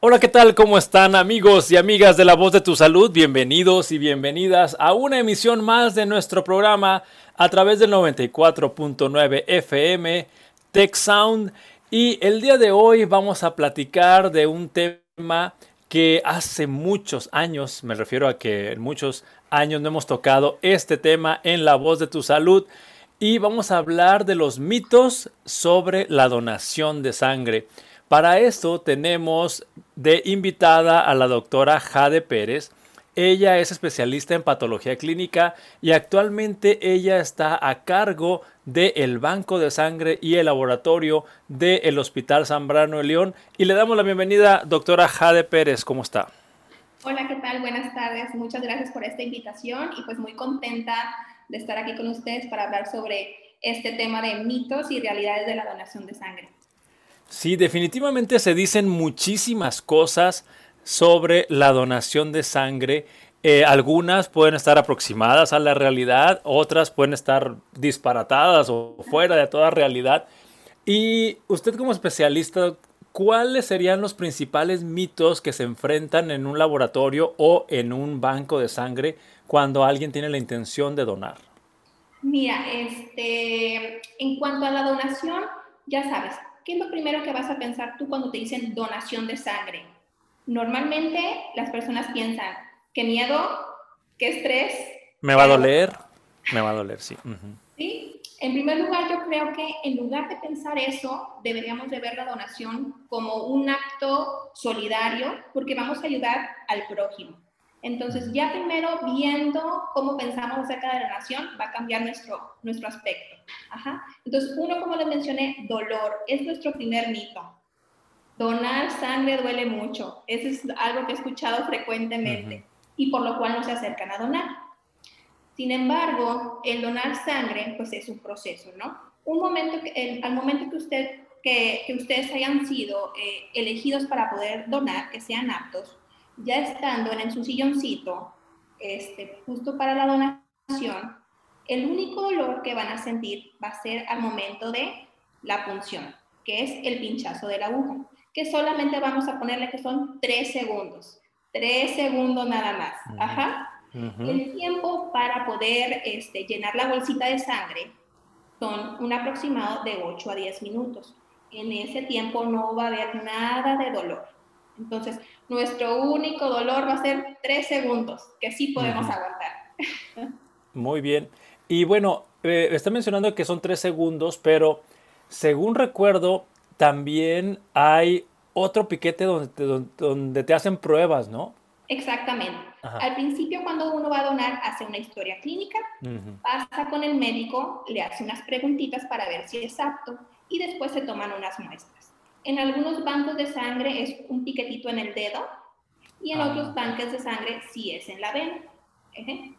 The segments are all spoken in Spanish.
Hola, ¿qué tal? ¿Cómo están amigos y amigas de La Voz de tu Salud? Bienvenidos y bienvenidas a una emisión más de nuestro programa a través del 94.9 FM Tech Sound. Y el día de hoy vamos a platicar de un tema que hace muchos años, me refiero a que en muchos años no hemos tocado este tema en La Voz de tu Salud. Y vamos a hablar de los mitos sobre la donación de sangre. Para esto tenemos de invitada a la doctora Jade Pérez. Ella es especialista en patología clínica y actualmente ella está a cargo del Banco de Sangre y el laboratorio del Hospital Zambrano de León. Y le damos la bienvenida, doctora Jade Pérez. ¿Cómo está? Hola, ¿qué tal? Buenas tardes. Muchas gracias por esta invitación y pues muy contenta de estar aquí con ustedes para hablar sobre este tema de mitos y realidades de la donación de sangre. Sí, definitivamente se dicen muchísimas cosas sobre la donación de sangre. Eh, algunas pueden estar aproximadas a la realidad, otras pueden estar disparatadas o fuera de toda realidad. Y usted como especialista, ¿cuáles serían los principales mitos que se enfrentan en un laboratorio o en un banco de sangre cuando alguien tiene la intención de donar? Mira, este, en cuanto a la donación, ya sabes, ¿qué es lo primero que vas a pensar tú cuando te dicen donación de sangre? Normalmente las personas piensan, qué miedo, qué estrés. Me va a doler, me va a doler, sí. Sí, en primer lugar yo creo que en lugar de pensar eso, deberíamos de ver la donación como un acto solidario porque vamos a ayudar al prójimo. Entonces, ya primero viendo cómo pensamos acerca de la donación, va a cambiar nuestro, nuestro aspecto. Ajá. Entonces, uno, como les mencioné, dolor, es nuestro primer mito. Donar sangre duele mucho. Eso es algo que he escuchado frecuentemente y por lo cual no se acercan a donar. Sin embargo, el donar sangre, pues es un proceso, ¿no? Un momento que, al momento que, usted, que, que ustedes hayan sido eh, elegidos para poder donar, que sean aptos, ya estando en su silloncito, este, justo para la donación, el único dolor que van a sentir va a ser al momento de la punción, que es el pinchazo de la aguja, que solamente vamos a ponerle que son tres segundos. Tres segundos nada más. Ajá. El tiempo para poder este, llenar la bolsita de sangre son un aproximado de 8 a 10 minutos. En ese tiempo no va a haber nada de dolor. Entonces, nuestro único dolor va a ser tres segundos, que sí podemos aguantar. Muy bien. Y bueno, eh, está mencionando que son tres segundos, pero según recuerdo, también hay otro piquete donde, donde, te hacen pruebas, ¿no? Exactamente. Al principio, cuando uno va a donar, hace una historia clínica, pasa con el médico, le hace unas preguntitas para ver si es apto y después se toman unas muestras. En algunos bancos de sangre es un piquetito en el dedo y en otros banques de sangre sí es en la vena.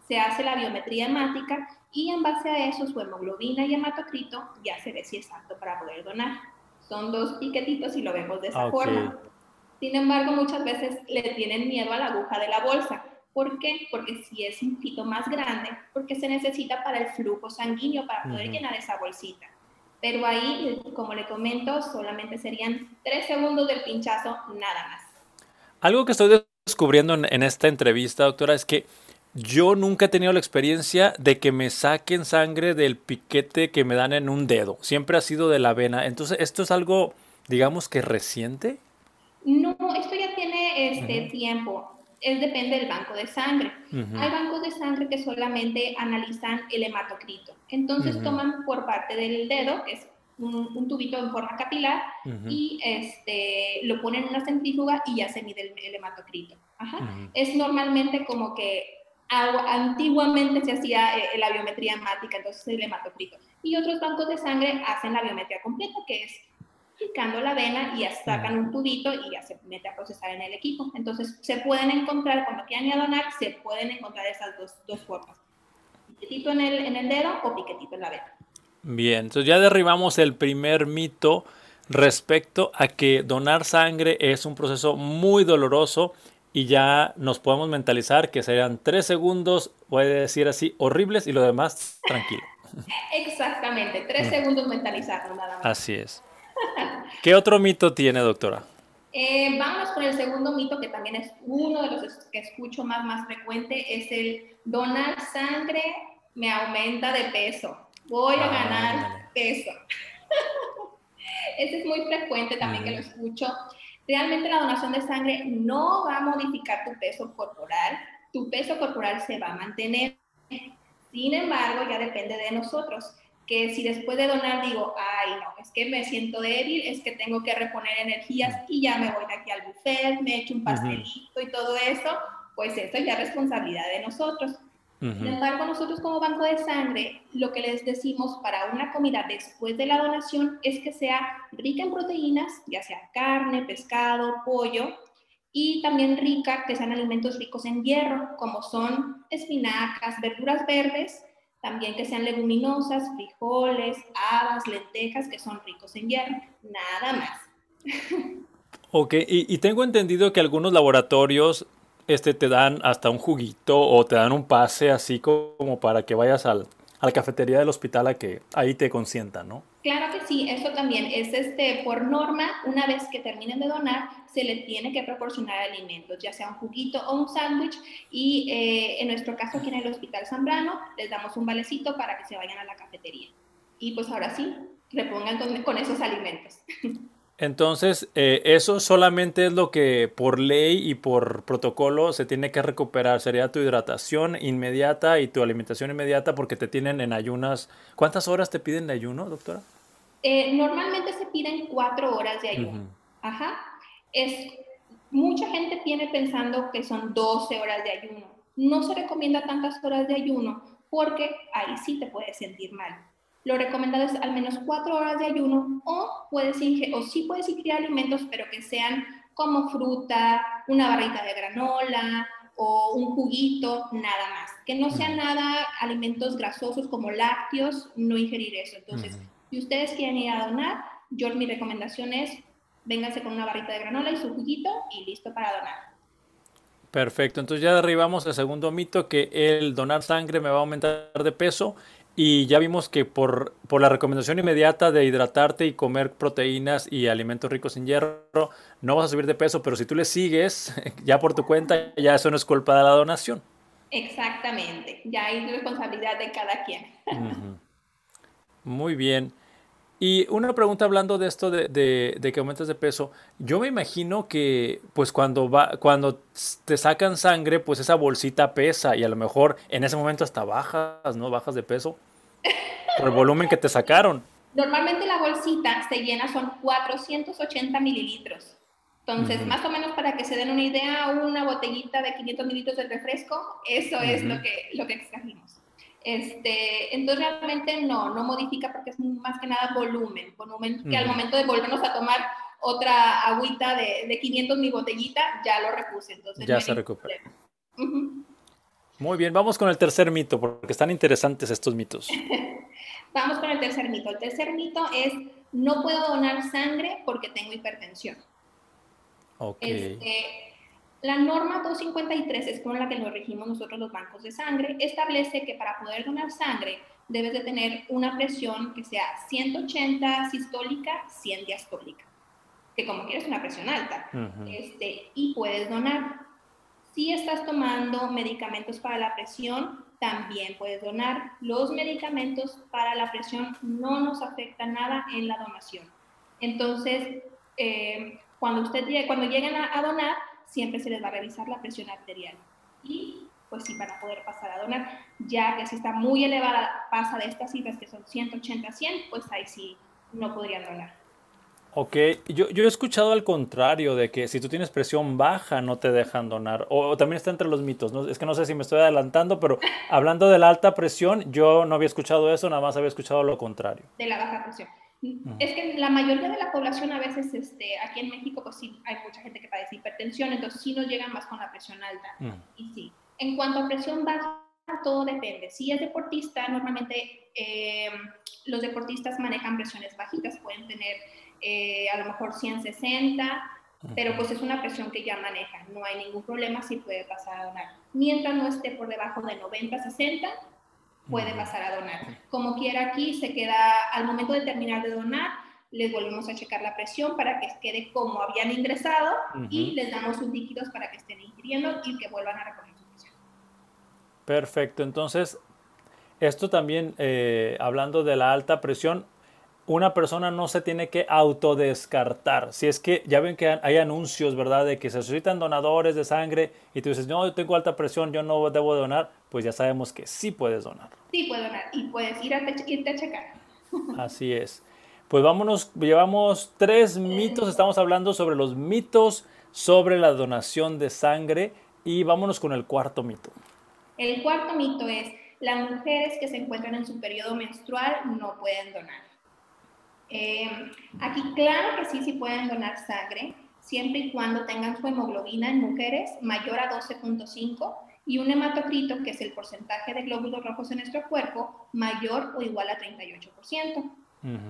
Se hace la biometría hemática y en base a eso su hemoglobina y hematocrito ya se ve si es apto para poder donar. Son dos piquetitos y lo vemos de esa forma. Sin embargo, muchas veces le tienen miedo a la aguja de la bolsa. ¿Por qué? Porque si es un poquito más grande, porque se necesita para el flujo sanguíneo, para poder llenar esa bolsita. Pero ahí, como le comento, solamente serían tres segundos del pinchazo, nada más. Algo que estoy descubriendo en, esta entrevista, doctora, es que yo nunca he tenido la experiencia de que me saquen sangre del piquete que me dan en un dedo. Siempre ha sido de la vena. Entonces, ¿esto es algo, digamos que reciente? No, esto ya tiene este tiempo es depende del banco de sangre. Hay bancos de sangre que solamente analizan el hematocrito. Entonces toman por parte del dedo, que es un, tubito en forma capilar, y este, lo ponen en una centrífuga y ya se mide el, hematocrito. Es normalmente como que antiguamente se hacía eh, la biometría hemática, entonces el hematocrito. Y otros bancos de sangre hacen la biometría completa, que es picando la vena y ya sacan un tubito y ya se mete a procesar en el equipo. Entonces, se pueden encontrar, cuando quieran donar, se pueden encontrar esas dos, dos formas. Piquetito en el, en el dedo o piquetito en la vena. Bien, entonces ya derribamos el primer mito respecto a que donar sangre es un proceso muy doloroso y ya nos podemos mentalizar que serían tres segundos, voy a decir así, horribles y lo demás tranquilo. Exactamente, tres segundos mentalizarlo nada más. Así es. ¿Qué otro mito tiene, doctora? Eh, vamos con el segundo mito, que también es uno de los que escucho más, más frecuente, es el donar sangre me aumenta de peso. Voy a ah, ganar peso. Ese es muy frecuente también que lo escucho. Realmente la donación de sangre no va a modificar tu peso corporal, tu peso corporal se va a mantener. Sin embargo, ya depende de nosotros que si después de donar digo, ay, no, es que me siento débil, es que tengo que reponer energías y ya me voy de aquí al buffet, me echo un pastelito y todo eso, pues eso ya es responsabilidad de nosotros. Sin embargo, nosotros como banco de sangre, lo que les decimos para una comida después de la donación es que sea rica en proteínas, ya sea carne, pescado, pollo, y también rica, que sean alimentos ricos en hierro, como son espinacas, verduras verdes, también que sean leguminosas, frijoles, habas, lentejas, que son ricos en hierro. Nada más. Ok, y, tengo entendido que algunos laboratorios este, te dan hasta un juguito o te dan un pase así como para que vayas al, a la cafetería del hospital a que ahí te consientan, ¿no? Claro que sí, eso también es este, por norma, una vez que terminen de donar, se les tiene que proporcionar alimentos, ya sea un juguito o un sándwich, y eh, en nuestro caso aquí en el Hospital Zambrano, les damos un valecito para que se vayan a la cafetería. Y pues ahora sí, repongan con esos alimentos. Entonces, eh, eso solamente es lo que por ley y por protocolo se tiene que recuperar. Sería tu hidratación inmediata y tu alimentación inmediata porque te tienen en ayunas. ¿Cuántas horas te piden de ayuno, doctora? Eh, normalmente se piden cuatro horas de ayuno. Ajá. Es, mucha gente tiene pensando que son 12 horas de ayuno. No se recomienda tantas horas de ayuno porque ahí sí te puedes sentir mal. Lo recomendado es al menos cuatro horas de ayuno o, puedes o sí puedes ingerir alimentos, pero que sean como fruta, una barrita de granola o un juguito, nada más. Que no sean nada alimentos grasosos como lácteos, no ingerir eso. Entonces, si ustedes quieren ir a donar, yo mi recomendación es vénganse con una barrita de granola y su juguito y listo para donar. Perfecto, entonces ya derribamos el segundo mito que el donar sangre me va a aumentar de peso y ya vimos que por, por, la recomendación inmediata de hidratarte y comer proteínas y alimentos ricos en hierro, no vas a subir de peso, pero si tú le sigues, ya por tu cuenta, ya eso no es culpa de la donación. Exactamente, ya hay responsabilidad de cada quien. Muy bien. Y una pregunta hablando de esto de, de, que aumentas de peso, yo me imagino que pues cuando, va, cuando te sacan sangre, pues esa bolsita pesa y a lo mejor en ese momento hasta bajas, ¿no? Bajas de peso por el volumen que te sacaron. Normalmente la bolsita se llena son 480 mililitros. Entonces, más o menos para que se den una idea, una botellita de 500 mililitros de refresco, eso es lo que, lo que extrajimos. Este, entonces realmente no, no modifica porque es más que nada volumen, volumen que al momento de volvernos a tomar otra agüita de, de 500 mi botellita, ya lo repuse. Entonces ya se recupera. Muy bien, vamos con el tercer mito, porque están interesantes estos mitos. vamos con el tercer mito. El tercer mito es, no puedo donar sangre porque tengo hipertensión. Ok. Este, la norma 253 es con la que nos regimos nosotros los bancos de sangre. Establece que para poder donar sangre debes de tener una presión que sea 180 sistólica, 100 diastólica, que como quieres una presión alta. este, y puedes donar. Si estás tomando medicamentos para la presión, también puedes donar. Los medicamentos para la presión no nos afectan nada en la donación. Entonces, eh, cuando, usted, cuando lleguen a donar, siempre se les va a revisar la presión arterial. Y pues sí, para poder pasar a donar, ya que si está muy elevada, pasa de estas cifras que son 180 a 100, pues ahí sí no podrían donar. Ok, yo, yo he escuchado al contrario, de que si tú tienes presión baja no te dejan donar, o, también está entre los mitos, ¿no? es que no sé si me estoy adelantando, pero hablando de la alta presión, yo no había escuchado eso, nada más había escuchado lo contrario. De la baja presión. Es que la mayoría de la población a veces, este, aquí en México, pues sí, hay mucha gente que padece hipertensión, entonces sí nos llegan más con la presión alta. Y sí, en cuanto a presión baja, todo depende. Si es deportista, normalmente eh, los deportistas manejan presiones bajitas, pueden tener eh, a lo mejor 160, pero pues es una presión que ya manejan, no hay ningún problema si puede pasar a donar. Mientras no esté por debajo de 90, 60, puede pasar a donar. Como quiera aquí, se queda, al momento de terminar de donar, les volvemos a checar la presión para que quede como habían ingresado y les damos sus líquidos para que estén ingiriendo y que vuelvan a recoger su presión. Perfecto, entonces esto también, eh, hablando de la alta presión, una persona no se tiene que autodescartar. Si es que ya ven que hay anuncios, ¿verdad?, de que se necesitan donadores de sangre y tú dices, no, yo tengo alta presión, yo no debo donar, pues ya sabemos que sí puedes donar. Sí puedes donar y puedes ir a irte a checar. Así es. Pues vámonos, llevamos tres mitos, estamos hablando sobre los mitos sobre la donación de sangre y vámonos con el cuarto mito. El cuarto mito es, las mujeres que se encuentran en su periodo menstrual no pueden donar. Eh, aquí claro que sí, sí pueden donar sangre, siempre y cuando tengan su hemoglobina en mujeres mayor a 12.5 y un hematocrito, que es el porcentaje de glóbulos rojos en nuestro cuerpo, mayor o igual a 38%.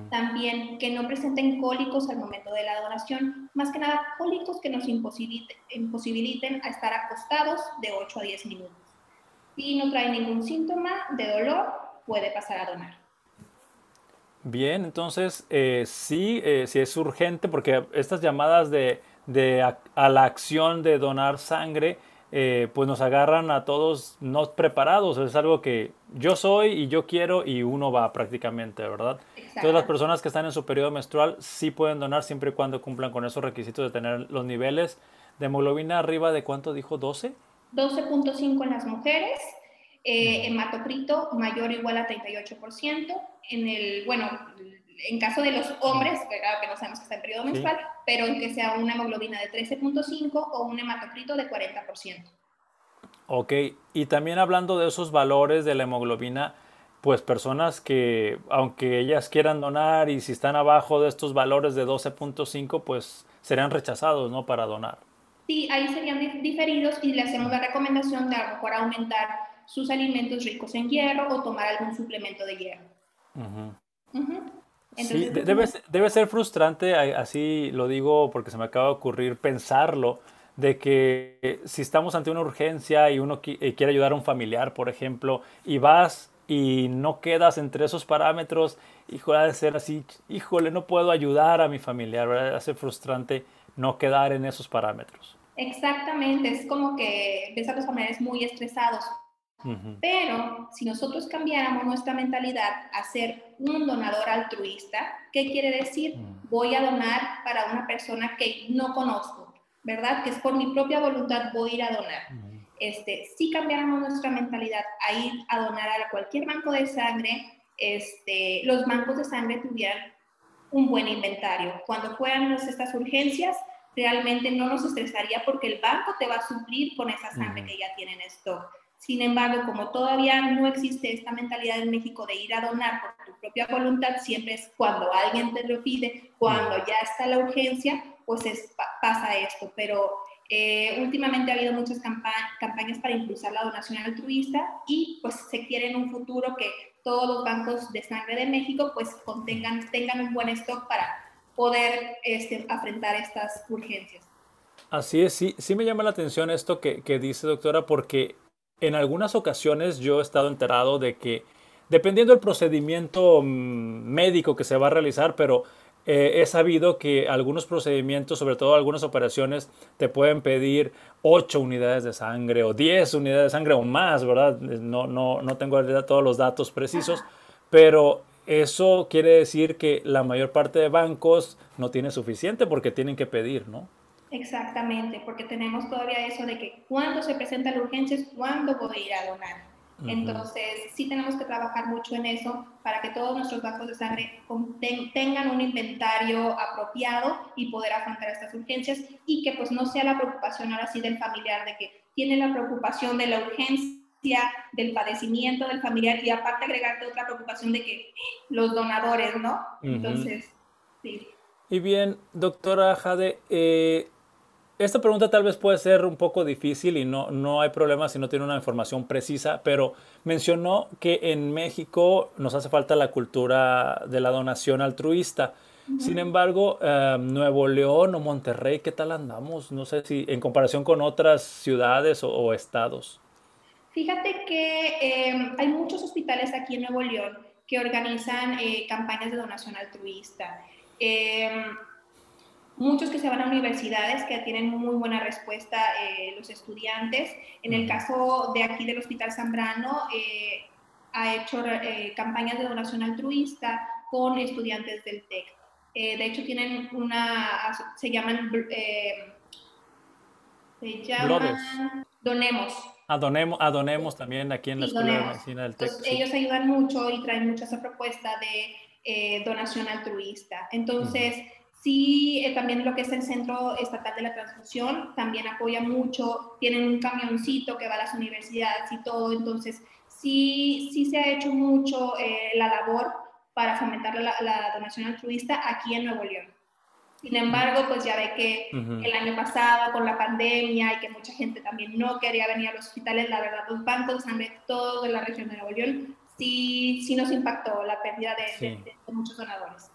También que no presenten cólicos al momento de la donación, más que nada cólicos que nos imposibiliten, imposibiliten a estar acostados de 8 a 10 minutos. Si no trae ningún síntoma de dolor, puede pasar a donar. Bien, entonces eh, sí, eh, sí es urgente porque estas llamadas de, a, la acción de donar sangre, eh, pues nos agarran a todos no preparados. Es algo que yo soy y yo quiero y uno va prácticamente, ¿verdad? Entonces las personas que están en su periodo menstrual sí pueden donar siempre y cuando cumplan con esos requisitos de tener los niveles de hemoglobina arriba de cuánto dijo, 12? 12.5 en las mujeres eh, hematocrito mayor o igual a 38%. En el, bueno, en caso de los hombres, claro que no sabemos que está en periodo menstrual, pero en que sea una hemoglobina de 13.5 o un hematocrito de 40%. Ok, y también hablando de esos valores de la hemoglobina, pues personas que, aunque ellas quieran donar y si están abajo de estos valores de 12.5, pues serían rechazados, ¿no? Para donar. Sí, ahí serían diferidos y le hacemos la recomendación de a lo mejor aumentar sus alimentos ricos en hierro o tomar algún suplemento de hierro. sí, debe, debe, ser frustrante, así lo digo porque se me acaba de ocurrir pensarlo, de que si estamos ante una urgencia y uno eh, quiere ayudar a un familiar, por ejemplo, y vas y no quedas entre esos parámetros, híjole, ha de ser así, híjole, no puedo ayudar a mi familiar, ¿verdad? Hace frustrante no quedar en esos parámetros. Exactamente, es como que ves a los familiares muy estresados, pero si nosotros cambiáramos nuestra mentalidad a ser un donador altruista, ¿qué quiere decir? Voy a donar para una persona que no conozco, ¿verdad? Que es por mi propia voluntad voy a ir a donar. Este, si cambiáramos nuestra mentalidad a ir a donar a cualquier banco de sangre, este, los bancos de sangre tuvieran un buen inventario. Cuando fueran estas urgencias, realmente no nos estresaría porque el banco te va a suplir con esa sangre que ya tienen stock. Sin embargo, como todavía no existe esta mentalidad en México de ir a donar por tu propia voluntad, siempre es cuando alguien te lo pide, cuando ya está la urgencia, pues pasa esto. Pero eh, últimamente ha habido muchas campañas para impulsar la donación altruista y pues se quiere en un futuro que todos los bancos de sangre de México pues contengan, tengan un buen stock para poder este, afrontar estas urgencias. Así es, sí, sí me llama la atención esto que, que dice doctora, porque en algunas ocasiones yo he estado enterado de que, dependiendo del procedimiento mm, médico que se va a realizar, pero eh, he sabido que algunos procedimientos, sobre todo algunas operaciones, te pueden pedir 8 unidades de sangre o 10 unidades de sangre o más, ¿verdad? No, no, no tengo todos los datos precisos, pero eso quiere decir que la mayor parte de bancos no tiene suficiente porque tienen que pedir, ¿no? Exactamente, porque tenemos todavía eso de que cuando se presenta la urgencia es cuando voy a ir a donar. Entonces, sí tenemos que trabajar mucho en eso para que todos nuestros bancos de sangre tengan un inventario apropiado y poder afrontar estas urgencias y que pues no sea la preocupación ahora sí del familiar de que tiene la preocupación de la urgencia, del padecimiento del familiar y aparte agregarte otra preocupación de que los donadores, ¿no? Entonces, sí. Y bien, doctora Jade, eh, esta pregunta tal vez puede ser un poco difícil y no, no hay problema si no tiene una información precisa, pero mencionó que en México nos hace falta la cultura de la donación altruista. Sin embargo, eh, Nuevo León o Monterrey, ¿qué tal andamos? No sé si en comparación con otras ciudades o, estados. Fíjate que eh, hay muchos hospitales aquí en Nuevo León que organizan eh, campañas de donación altruista. Muchos que se van a universidades que tienen muy buena respuesta eh, los estudiantes. En el caso de aquí del Hospital Zambrano, eh, ha hecho eh, campañas de donación altruista con estudiantes del TEC. de hecho, tienen una, se llaman, se llaman Donemos. Adonemos, adonemos también aquí en la Escuela de Medicina del TEC. Ellos ayudan mucho y traen mucha esa propuesta de donación altruista. Entonces, Sí, eh, también lo que es el Centro Estatal de la Transfusión también apoya mucho, tienen un camioncito que va a las universidades y todo, entonces sí, sí se ha hecho mucho eh, la labor para fomentar la, donación altruista aquí en Nuevo León. Sin embargo, pues ya ve que el año pasado con la pandemia y que mucha gente también no quería venir a los hospitales, la verdad, los bancos de sangre, todo de la región de Nuevo León, sí, sí nos impactó la pérdida de muchos donadores.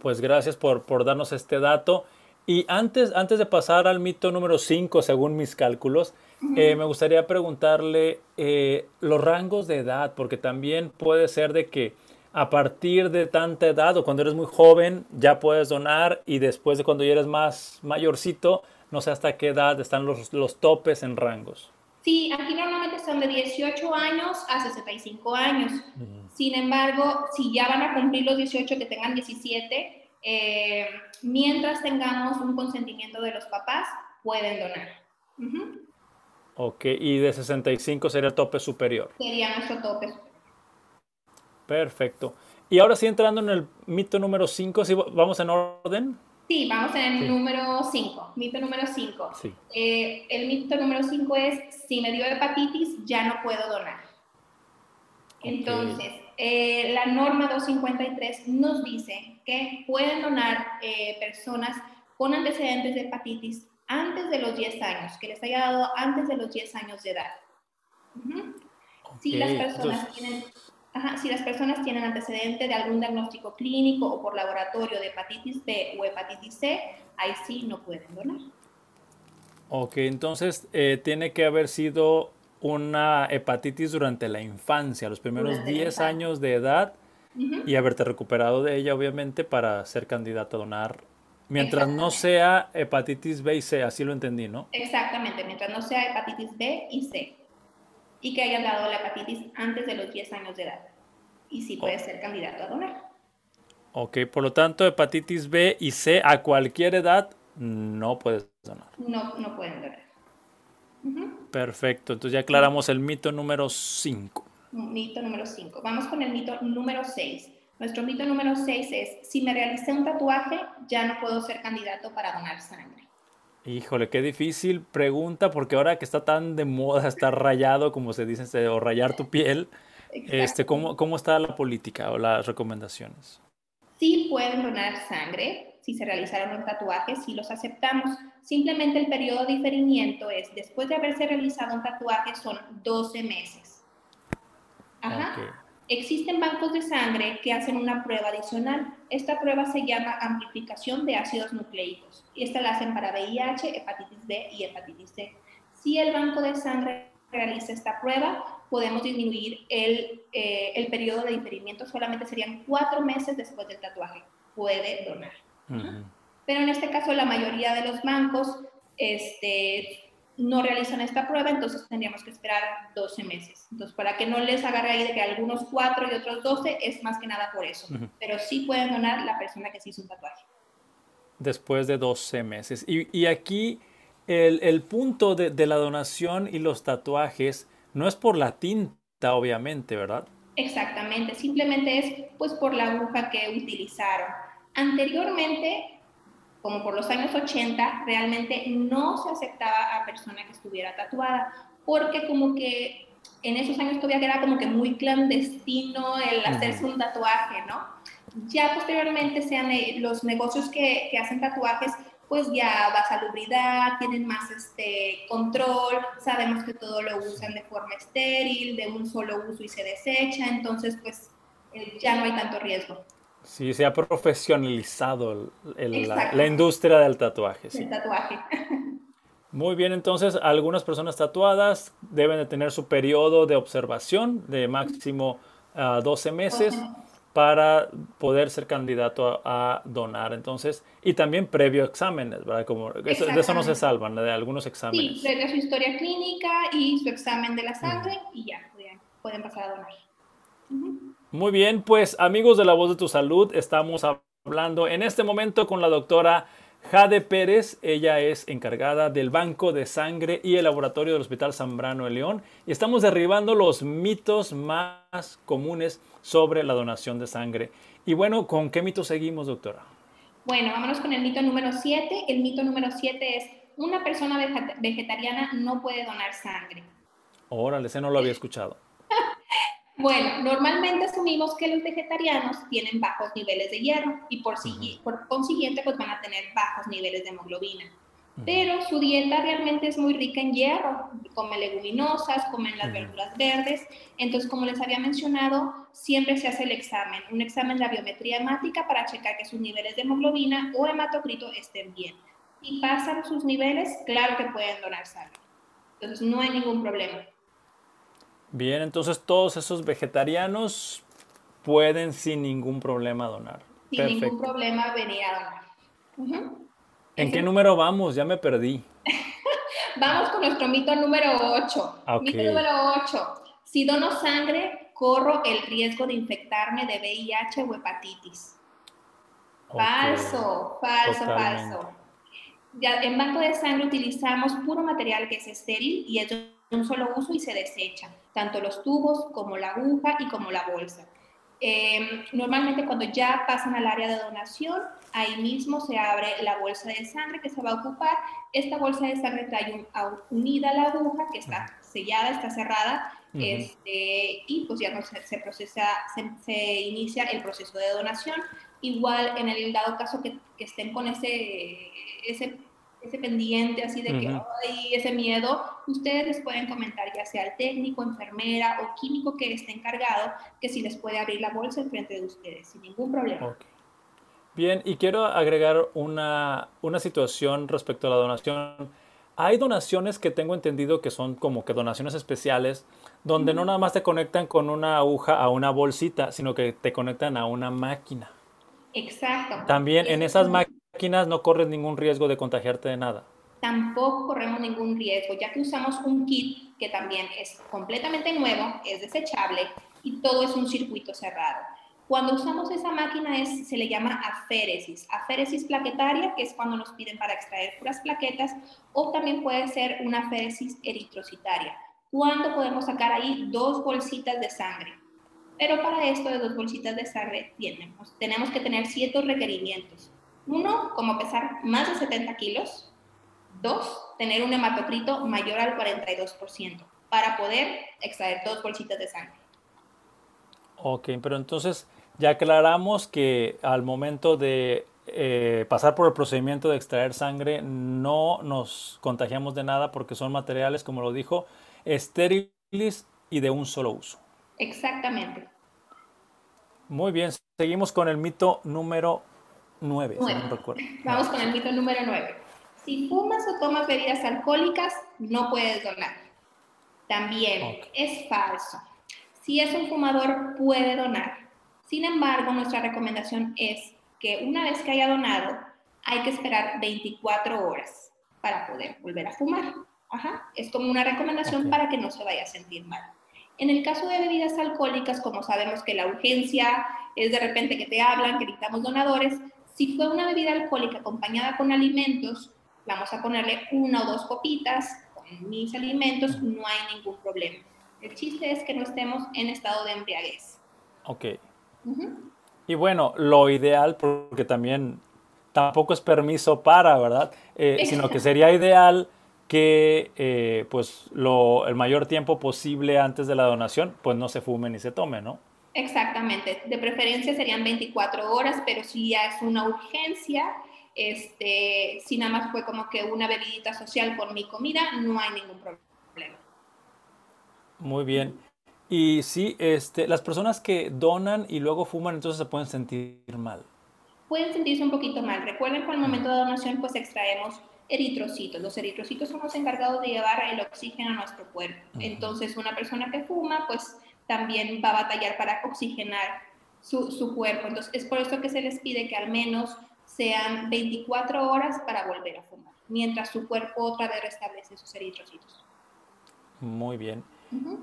Pues gracias por, por darnos este dato. Y antes, antes de pasar al mito número 5, según mis cálculos, eh, me gustaría preguntarle eh, los rangos de edad, porque también puede ser de que a partir de tanta edad o cuando eres muy joven ya puedes donar y después de cuando ya eres más mayorcito, no sé hasta qué edad están los, los topes en rangos. Sí, aquí normalmente son de 18 años a 65 años. Sin embargo, si ya van a cumplir los 18, que tengan 17, eh, mientras tengamos un consentimiento de los papás, pueden donar. Ok, y de 65 sería el tope superior. Sería nuestro tope. Perfecto. Y ahora sí, entrando en el mito número 5, si vamos en orden. Sí, vamos en el número 5, mito número 5. Eh, el mito número 5 es, si me dio hepatitis, ya no puedo donar. Entonces, eh, la norma 253 nos dice que pueden donar eh, personas con antecedentes de hepatitis antes de los 10 años, que les haya dado antes de los 10 años de edad. Si las personas tienen si las personas tienen antecedente de algún diagnóstico clínico o por laboratorio de hepatitis B o hepatitis C, ahí sí no pueden donar. Ok, entonces eh, tiene que haber sido una hepatitis durante la infancia, los primeros 10 años de edad, y haberte recuperado de ella, obviamente, para ser candidato a donar. Mientras no sea hepatitis B y C, así lo entendí, ¿no? Exactamente, mientras no sea hepatitis B y C y que hayan dado la hepatitis antes de los 10 años de edad. Y sí puede ser candidato a donar. Ok, por lo tanto, hepatitis B y C a cualquier edad no puedes donar. No, no pueden donar. Perfecto, entonces ya aclaramos el mito número 5. Mito número 5. Vamos con el mito número 6. Nuestro mito número 6 es, si me realicé un tatuaje, ya no puedo ser candidato para donar sangre. Híjole, qué difícil pregunta, porque ahora que está tan de moda estar rayado, como se dice, o rayar tu piel, este, ¿cómo, ¿cómo está la política o las recomendaciones? Sí pueden donar sangre si se realizaron un tatuaje, sí los aceptamos. Simplemente el periodo de diferimiento es, después de haberse realizado un tatuaje, son 12 meses. Ajá. Existen bancos de sangre que hacen una prueba adicional. Esta prueba se llama amplificación de ácidos nucleicos. Esta la hacen para VIH, hepatitis B y hepatitis C. Si el banco de sangre realiza esta prueba, podemos disminuir el, eh, el periodo de diferimiento. Solamente serían cuatro meses después del tatuaje. Puede donar. Pero en este caso, la mayoría de los bancos este, no realizan esta prueba, entonces tendríamos que esperar 12 meses. Entonces, para que no les agarre ahí de que algunos 4 y otros 12, es más que nada por eso. Pero sí pueden donar la persona que se hizo un tatuaje. Después de 12 meses. Y, aquí el, punto de, de, la donación y los tatuajes no es por la tinta, obviamente, ¿verdad? Exactamente, simplemente es pues por la aguja que utilizaron. Anteriormente como por los años 80, realmente no se aceptaba a persona que estuviera tatuada, porque como que en esos años todavía era como que muy clandestino el hacerse un tatuaje, ¿no? Ya posteriormente sean eh, los negocios que, que hacen tatuajes, pues ya va salubridad, tienen más este control, sabemos que todo lo usan de forma estéril, de un solo uso y se desecha, entonces pues eh, ya no hay tanto riesgo. Sí, se ha profesionalizado la, industria del tatuaje. El tatuaje. Muy bien, entonces algunas personas tatuadas deben de tener su periodo de observación de máximo 12 ah, meses para poder ser candidato a, donar. Entonces, y también previo exámenes, ¿verdad? Como de eso no se salvan, de algunos exámenes. Sí, previo su historia clínica y su examen de la sangre y ya, pueden pasar a donar. Muy bien, pues amigos de la voz de tu salud, estamos hablando en este momento con la doctora Jade Pérez, ella es encargada del Banco de Sangre y el Laboratorio del Hospital Zambrano de León y estamos derribando los mitos más comunes sobre la donación de sangre. Y bueno, ¿con qué mito seguimos, doctora? Bueno, vámonos con el mito número 7. El mito número 7 es, una persona vegetariana no puede donar sangre. Órale, ese no lo había escuchado. Bueno, normalmente asumimos que los vegetarianos tienen bajos niveles de hierro y por, por consiguiente pues van a tener bajos niveles de hemoglobina. Pero su dieta realmente es muy rica en hierro, comen leguminosas, comen las verduras verdes. Entonces, como les había mencionado, siempre se hace el examen, un examen de biometría hemática para checar que sus niveles de hemoglobina o hematocrito estén bien. Si pasan sus niveles, claro que pueden donar sangre. Entonces, no hay ningún problema. Bien, entonces todos esos vegetarianos pueden sin ningún problema donar. Sin ningún problema venir a donar. ¿En qué número vamos? Ya me perdí. vamos con nuestro mito número 8. Mito número 8. Si dono sangre, corro el riesgo de infectarme de VIH o hepatitis. Falso, falso, falso. Ya, en banco de sangre utilizamos puro material que es estéril y es un solo uso y se desecha, tanto los tubos como la aguja y como la bolsa. Em, normalmente cuando ya pasan al área de donación, ahí mismo se abre la bolsa de sangre que se va a ocupar. Esta bolsa de sangre trae unida a la aguja que está sellada, está cerrada, este, y pues ya no se, procesa, se, inicia el proceso de donación. Igual en el dado caso que, que estén con ese, ese ese pendiente así de que hay ese miedo, ustedes les pueden comentar ya sea al técnico, enfermera o químico que esté encargado, que si les puede abrir la bolsa en frente de ustedes, sin ningún problema. Bien, y quiero agregar una, una situación respecto a la donación. Hay donaciones que tengo entendido que son como que donaciones especiales, donde no nada más te conectan con una aguja a una bolsita, sino que te conectan a una máquina. Exacto. También en esas máquinas máquinas no corres ningún riesgo de contagiarte de nada. Tampoco corremos ningún riesgo, ya que usamos un kit que también es completamente nuevo, es desechable y todo es un circuito cerrado. Cuando usamos esa máquina es, se le llama aféresis, aféresis plaquetaria, que es cuando nos piden para extraer puras plaquetas, o también puede ser una aféresis eritrocitaria, cuando podemos sacar ahí dos bolsitas de sangre. Pero para esto de dos bolsitas de sangre tenemos, tenemos que tener ciertos requerimientos. Uno, como pesar más de 70 kilos. Dos, tener un hematocrito mayor al 42% para poder extraer dos bolsitas de sangre. Ok, pero entonces ya aclaramos que al momento de eh, pasar por el procedimiento de extraer sangre no nos contagiamos de nada porque son materiales, como lo dijo, estériles y de un solo uso. Exactamente. Muy bien, seguimos con el mito número 9, Vamos con el mito número 9. Si fumas o tomas bebidas alcohólicas, no puedes donar. También es falso. Si es un fumador, puede donar. Sin embargo, nuestra recomendación es que una vez que haya donado, hay que esperar 24 horas para poder volver a fumar. Ajá. Es como una recomendación para que no se vaya a sentir mal. En el caso de bebidas alcohólicas, como sabemos que la urgencia es de repente que te hablan, que necesitamos donadores, si fue una bebida alcohólica acompañada con alimentos, vamos a ponerle una o dos copitas con mis alimentos, no hay ningún problema. El chiste es que no estemos en estado de embriaguez. Ok. Y bueno, lo ideal, porque también tampoco es permiso para, ¿verdad? Eh, sino que sería ideal que eh, pues lo, el mayor tiempo posible antes de la donación, pues no se fume ni se tome, ¿no? Exactamente, de preferencia serían 24 horas, pero si ya es una urgencia, este, si nada más fue como que una bebidita social con mi comida, no hay ningún problema. Muy bien. Y sí, este, las personas que donan y luego fuman, entonces se pueden sentir mal. Pueden sentirse un poquito mal. Recuerden que al momento de donación, pues extraemos eritrocitos. Los eritrocitos son los encargados de llevar el oxígeno a nuestro cuerpo. Entonces, una persona que fuma, pues también va a batallar para oxigenar su, su cuerpo. Entonces, es por eso que se les pide que al menos sean 24 horas para volver a fumar, mientras su cuerpo otra vez restablece sus eritrocitos. Muy bien.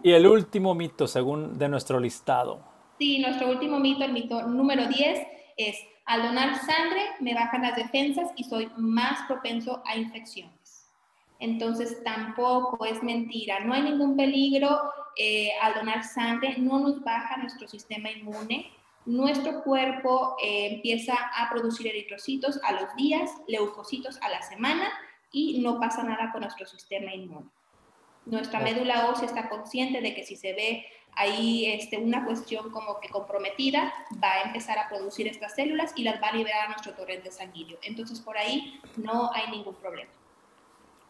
Y el último mito, según de nuestro listado. Sí, nuestro último mito, el mito número 10, es al donar sangre me bajan las defensas y soy más propenso a infecciones. Entonces tampoco es mentira, no hay ningún peligro eh, al donar sangre, no nos baja nuestro sistema inmune, nuestro cuerpo eh, empieza a producir eritrocitos a los días, leucocitos a la semana y no pasa nada con nuestro sistema inmune. Nuestra médula ósea está consciente de que si se ve ahí este, una cuestión como que comprometida, va a empezar a producir estas células y las va a liberar a nuestro torrente sanguíneo. Entonces por ahí no hay ningún problema.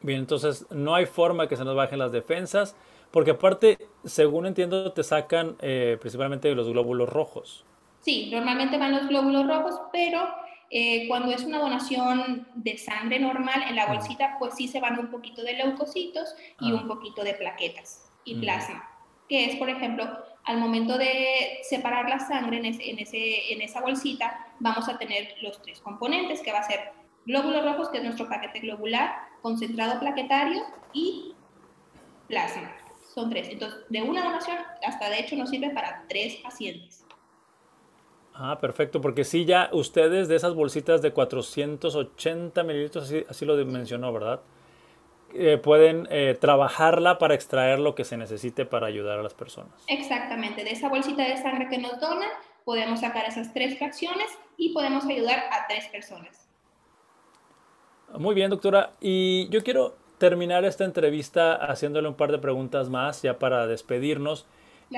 Bien, entonces no hay forma que se nos bajen las defensas, porque aparte, según entiendo, te sacan eh, principalmente los glóbulos rojos. Sí, normalmente van los glóbulos rojos, pero eh, cuando es una donación de sangre normal en la bolsita, pues sí se van un poquito de leucocitos y un poquito de plaquetas y plasma, que es, por ejemplo, al momento de separar la sangre en, ese, en, ese, en esa bolsita, vamos a tener los tres componentes, que va a ser glóbulos rojos, que es nuestro paquete globular, concentrado plaquetario y plasma. Son tres. Entonces, de una donación hasta de hecho nos sirve para tres pacientes. Ah, perfecto, porque sí, ya ustedes de esas bolsitas de 480 mililitros, así, lo mencionó, ¿verdad? Eh, pueden eh, trabajarla para extraer lo que se necesite para ayudar a las personas. Exactamente, de esa bolsita de sangre que nos donan, podemos sacar esas tres fracciones y podemos ayudar a tres personas. Muy bien, doctora. Y yo quiero terminar esta entrevista haciéndole un par de preguntas más ya para despedirnos.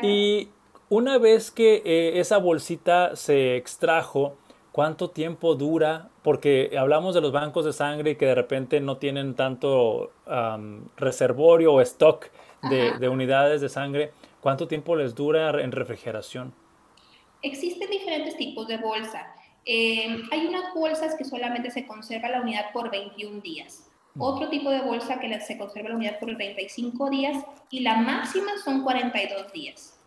Y una vez que eh, esa bolsita se extrajo, ¿cuánto tiempo dura? Porque hablamos de los bancos de sangre que de repente no tienen tanto reservorio o stock de, unidades de sangre. ¿Cuánto tiempo les dura en refrigeración? Existen diferentes tipos de bolsa. Eh, hay unas bolsas que solamente se conserva la unidad por 21 días. Otro tipo de bolsa que se conserva la unidad por 35 días y la máxima son 42 días.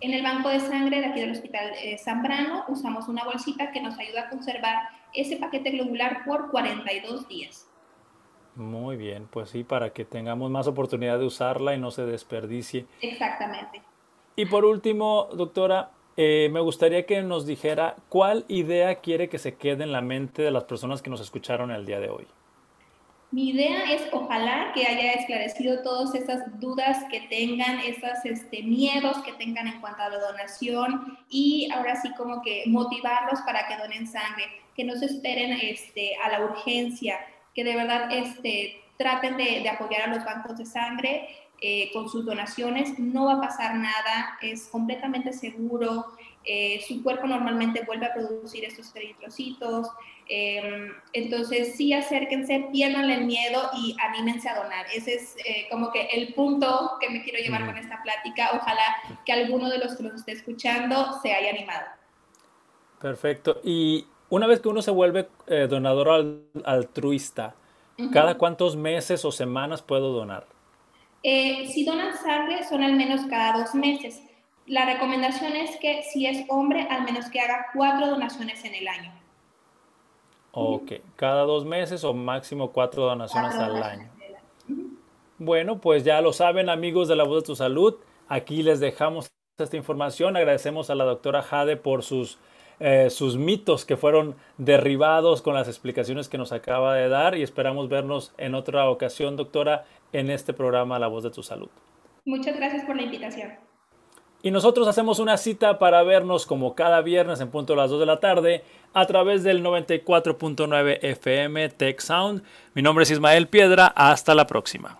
En el banco de sangre de aquí del Hospital eh, Zambrano usamos una bolsita que nos ayuda a conservar ese paquete globular por 42 días. Muy bien, pues sí, para que tengamos más oportunidad de usarla y no se desperdicie. Exactamente. Y por último, doctora, eh, me gustaría que nos dijera cuál idea quiere que se quede en la mente de las personas que nos escucharon el día de hoy. Mi idea es ojalá que haya esclarecido todas esas dudas que tengan, esos este, miedos que tengan en cuanto a la donación y ahora sí como que motivarlos para que donen sangre, que no se esperen este, a la urgencia, que de verdad este, traten de, apoyar a los bancos de sangre eh, con sus donaciones. No va a pasar nada, es completamente seguro. Eh, su cuerpo normalmente vuelve a producir estos eritrocitos. Em, entonces, sí, acérquense, pierdan el miedo y anímense a donar. Ese es eh, como que el punto que me quiero llevar con esta plática. Ojalá que alguno de los que nos esté escuchando se haya animado. Perfecto. Y una vez que uno se vuelve donador altruista, ¿cada cuántos meses o semanas puedo donar? Eh, si donan sangre, son al menos cada dos meses. La recomendación es que si es hombre, al menos que haga cuatro donaciones en el año. Ok, cada dos meses o máximo cuatro donaciones al año. Bueno, pues ya lo saben amigos de la voz de tu salud. Aquí les dejamos esta información. Agradecemos a la doctora Jade por sus, eh, sus mitos que fueron derribados con las explicaciones que nos acaba de dar y esperamos vernos en otra ocasión, doctora, en este programa La voz de tu salud. Muchas gracias por la invitación. Y nosotros hacemos una cita para vernos como cada viernes en punto a las 2 de la tarde a través del 94.9 FM Tech Sound. Mi nombre es Ismael Piedra. Hasta la próxima.